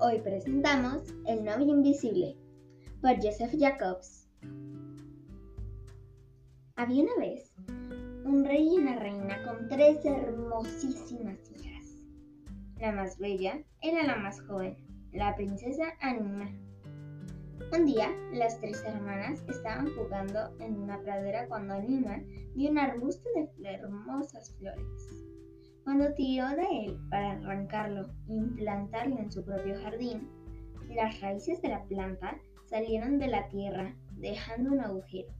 Hoy presentamos El novio invisible por Joseph Jacobs. Había una vez un rey y una reina con tres hermosísimas hijas. La más bella era la más joven, la princesa Anima. Un día, las tres hermanas estaban jugando en una pradera cuando Anima vio un arbusto de hermosas flores. Cuando tiró de él para arrancarlo e implantarlo en su propio jardín, las raíces de la planta salieron de la tierra, dejando un agujero.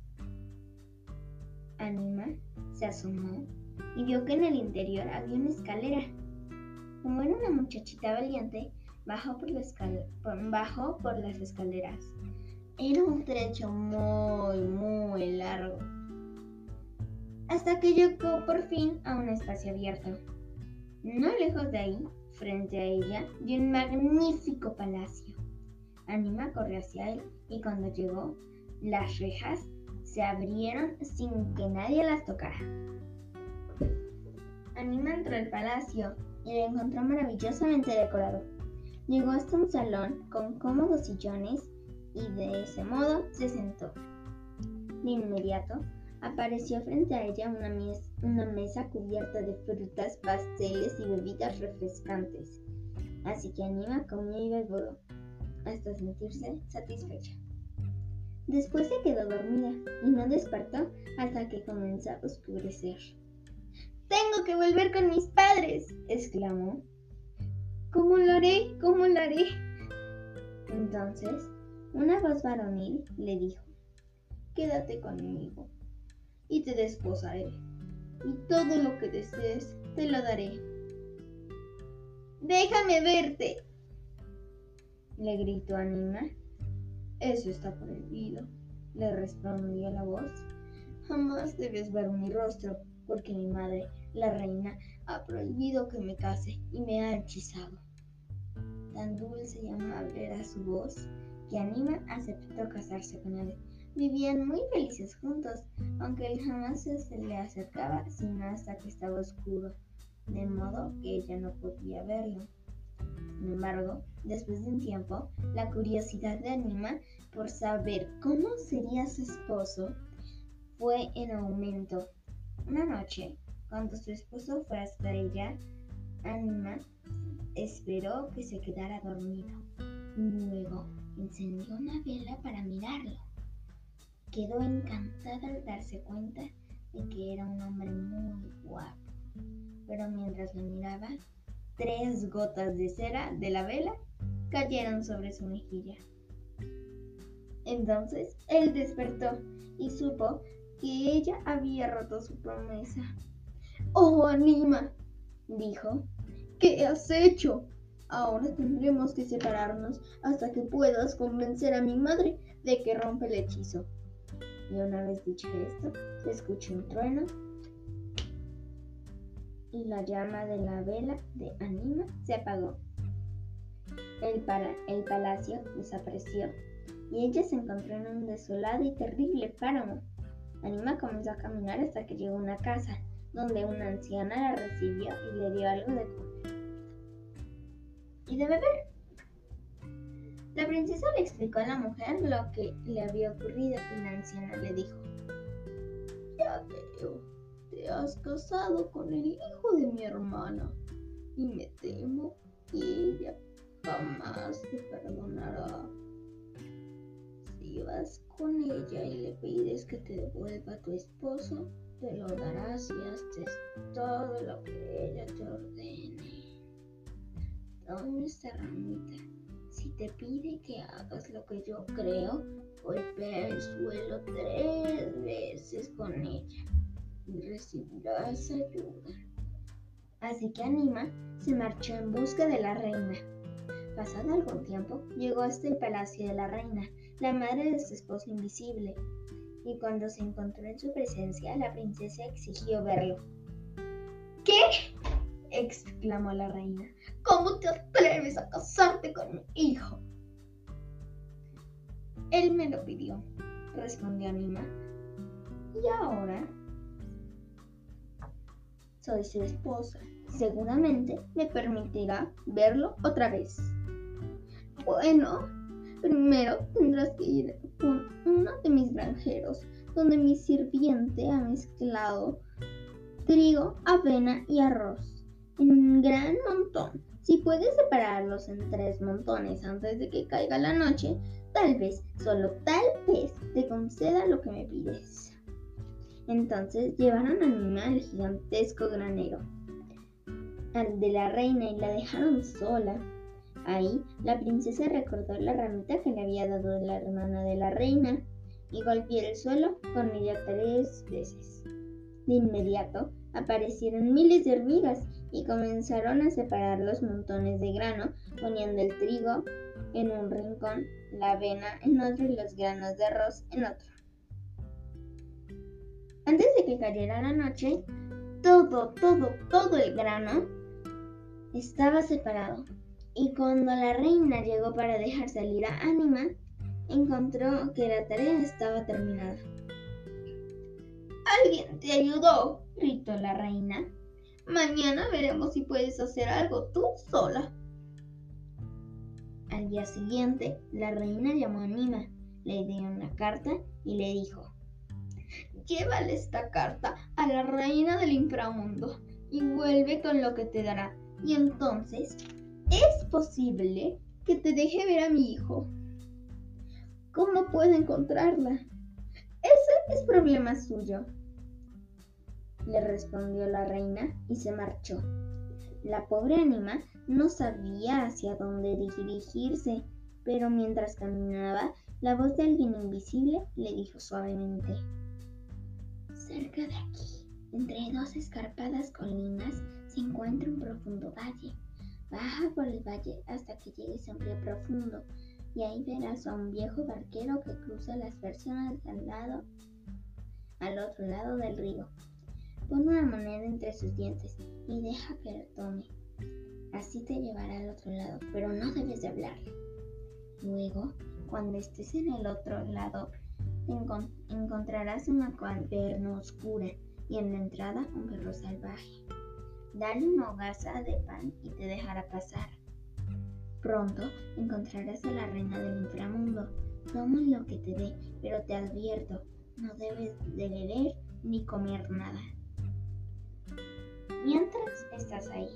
Anima se asomó y vio que en el interior había una escalera. Como era una muchachita valiente, bajó por, bajó por las escaleras. Era un trecho muy, muy largo. Hasta que llegó por fin a un espacio abierto. No lejos de ahí, frente a ella, vio un magnífico palacio. Anima corrió hacia él y cuando llegó, las rejas se abrieron sin que nadie las tocara. Anima entró al palacio y lo encontró maravillosamente decorado. Llegó hasta un salón con cómodos sillones y de ese modo se sentó. De inmediato apareció frente a ella una, mesa cubierta de frutas, pasteles y bebidas refrescantes. Así que Anima comió y bebió hasta sentirse satisfecha. Después se quedó dormida y no despertó hasta que comenzó a oscurecer. Tengo que volver con mis padres, exclamó. ¿Cómo lo haré? ¿Cómo lo haré? Entonces, una voz varonil le dijo, Quédate conmigo y te desposaré, y todo lo que desees te lo daré. Déjame verte, le gritó Anima. Eso está prohibido, le respondió la voz. Jamás debes ver mi rostro, porque mi madre, la reina, ha prohibido que me case y me ha hechizado. Tan dulce y amable era su voz que Anima aceptó casarse con él Vivían muy felices juntos, aunque él jamás se le acercaba sino hasta que estaba oscuro, de modo que ella no podía verlo. Sin embargo, después de un tiempo, la curiosidad de Anima por saber cómo sería su esposo fue en aumento. Una noche, cuando su esposo fue hasta ella, Anima esperó que se quedara dormido. Luego encendió una vela para mirarlo. Quedó encantada al darse cuenta de que era un hombre muy guapo. Pero mientras lo miraba, tres gotas de cera de la vela cayeron sobre su mejilla. Entonces él despertó y supo que ella había roto su promesa. Oh, Anima, dijo, ¿qué has hecho? Ahora tendremos que separarnos hasta que puedas convencer a mi madre de que rompe el hechizo. Y una vez dicho esto, se escuchó un trueno y la llama de la vela de Anima se apagó. El, el palacio desapareció y ella se encontró en un desolado y terrible páramo. Anima comenzó a caminar hasta que llegó a una casa, donde una anciana la recibió y le dio algo de comer y de beber. La princesa le explicó a la mujer lo que le había ocurrido y la anciana le dijo, ya veo, te has casado con el hijo de mi hermana y me temo que ella jamás te perdonará. Si vas con ella y le pides que te devuelva a tu esposo, te lo darás y haces todo lo que ella te ordene. Toma esta ramita si te pide que hagas lo que yo creo, golpea el suelo tres veces con ella y recibirás ayuda. Así que Anima se marchó en busca de la reina. Pasado algún tiempo, llegó hasta el palacio de la reina, la madre de su esposo invisible, y cuando se encontró en su presencia, la princesa exigió verlo. Exclamó la reina. ¿Cómo te atreves a casarte con mi hijo? Él me lo pidió, respondió Anima. Y ahora soy su esposa. Seguramente me permitirá verlo otra vez. Bueno, primero tendrás que ir con uno de mis granjeros, donde mi sirviente ha mezclado trigo, avena y arroz gran montón. Si puedes separarlos en tres montones antes de que caiga la noche, tal vez, solo tal vez, te conceda lo que me pides. Entonces llevaron a Nina al gigantesco granero, al de la reina, y la dejaron sola. Ahí la princesa recordó la ramita que le había dado la hermana de la reina y golpeó el suelo con ella tres veces. De inmediato aparecieron miles de hormigas y comenzaron a separar los montones de grano, poniendo el trigo en un rincón, la avena en otro y los granos de arroz en otro. Antes de que cayera la noche, todo, todo, todo el grano estaba separado. Y cuando la reina llegó para dejar salir a Anima, encontró que la tarea estaba terminada. ¿Alguien te ayudó? gritó la reina. Mañana veremos si puedes hacer algo tú sola. Al día siguiente, la reina llamó a Nima, le dio una carta y le dijo, Llévale esta carta a la reina del inframundo y vuelve con lo que te dará. Y entonces es posible que te deje ver a mi hijo. ¿Cómo puedo encontrarla? Ese es problema suyo le respondió la reina y se marchó. La pobre ánima no sabía hacia dónde dirigirse, pero mientras caminaba, la voz de alguien invisible le dijo suavemente, Cerca de aquí, entre dos escarpadas colinas, se encuentra un profundo valle. Baja por el valle hasta que llegues a un río profundo y ahí verás a un viejo barquero que cruza las personas al lado, al otro lado del río. Pon una moneda entre sus dientes y deja que la tome. Así te llevará al otro lado, pero no debes de hablarle. Luego, cuando estés en el otro lado, encontrarás una caverna oscura y en la entrada un perro salvaje. Dale una hogaza de pan y te dejará pasar. Pronto encontrarás a la reina del inframundo. Toma lo que te dé, pero te advierto, no debes de beber ni comer nada mientras estás ahí.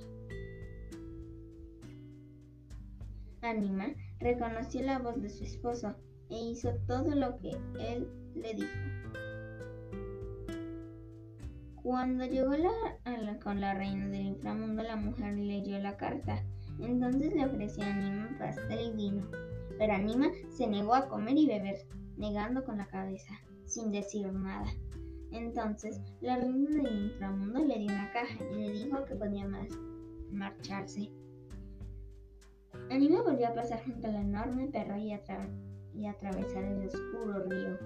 Anima reconoció la voz de su esposo e hizo todo lo que él le dijo. Cuando llegó con la reina del inframundo, la mujer leyó la carta. Entonces le ofreció a Anima pastel y vino. Pero Anima se negó a comer y beber, negando con la cabeza, sin decir nada. Entonces la reina del inframundo le dio una caja y le dijo que podía más marcharse. Anima volvió a pasar junto al enorme perro y, y atravesar el oscuro río.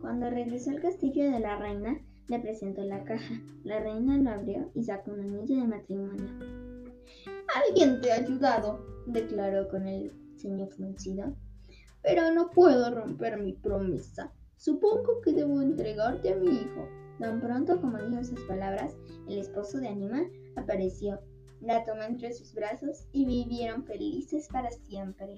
Cuando regresó al castillo de la reina, le presentó la caja. La reina lo abrió y sacó un anillo de matrimonio. Alguien te ha ayudado, declaró con el ceño fruncido, pero no puedo romper mi promesa. Supongo que debo entregarte a mi hijo. Tan pronto como dijo esas palabras, el esposo de Anima apareció. La tomó entre sus brazos y vivieron felices para siempre.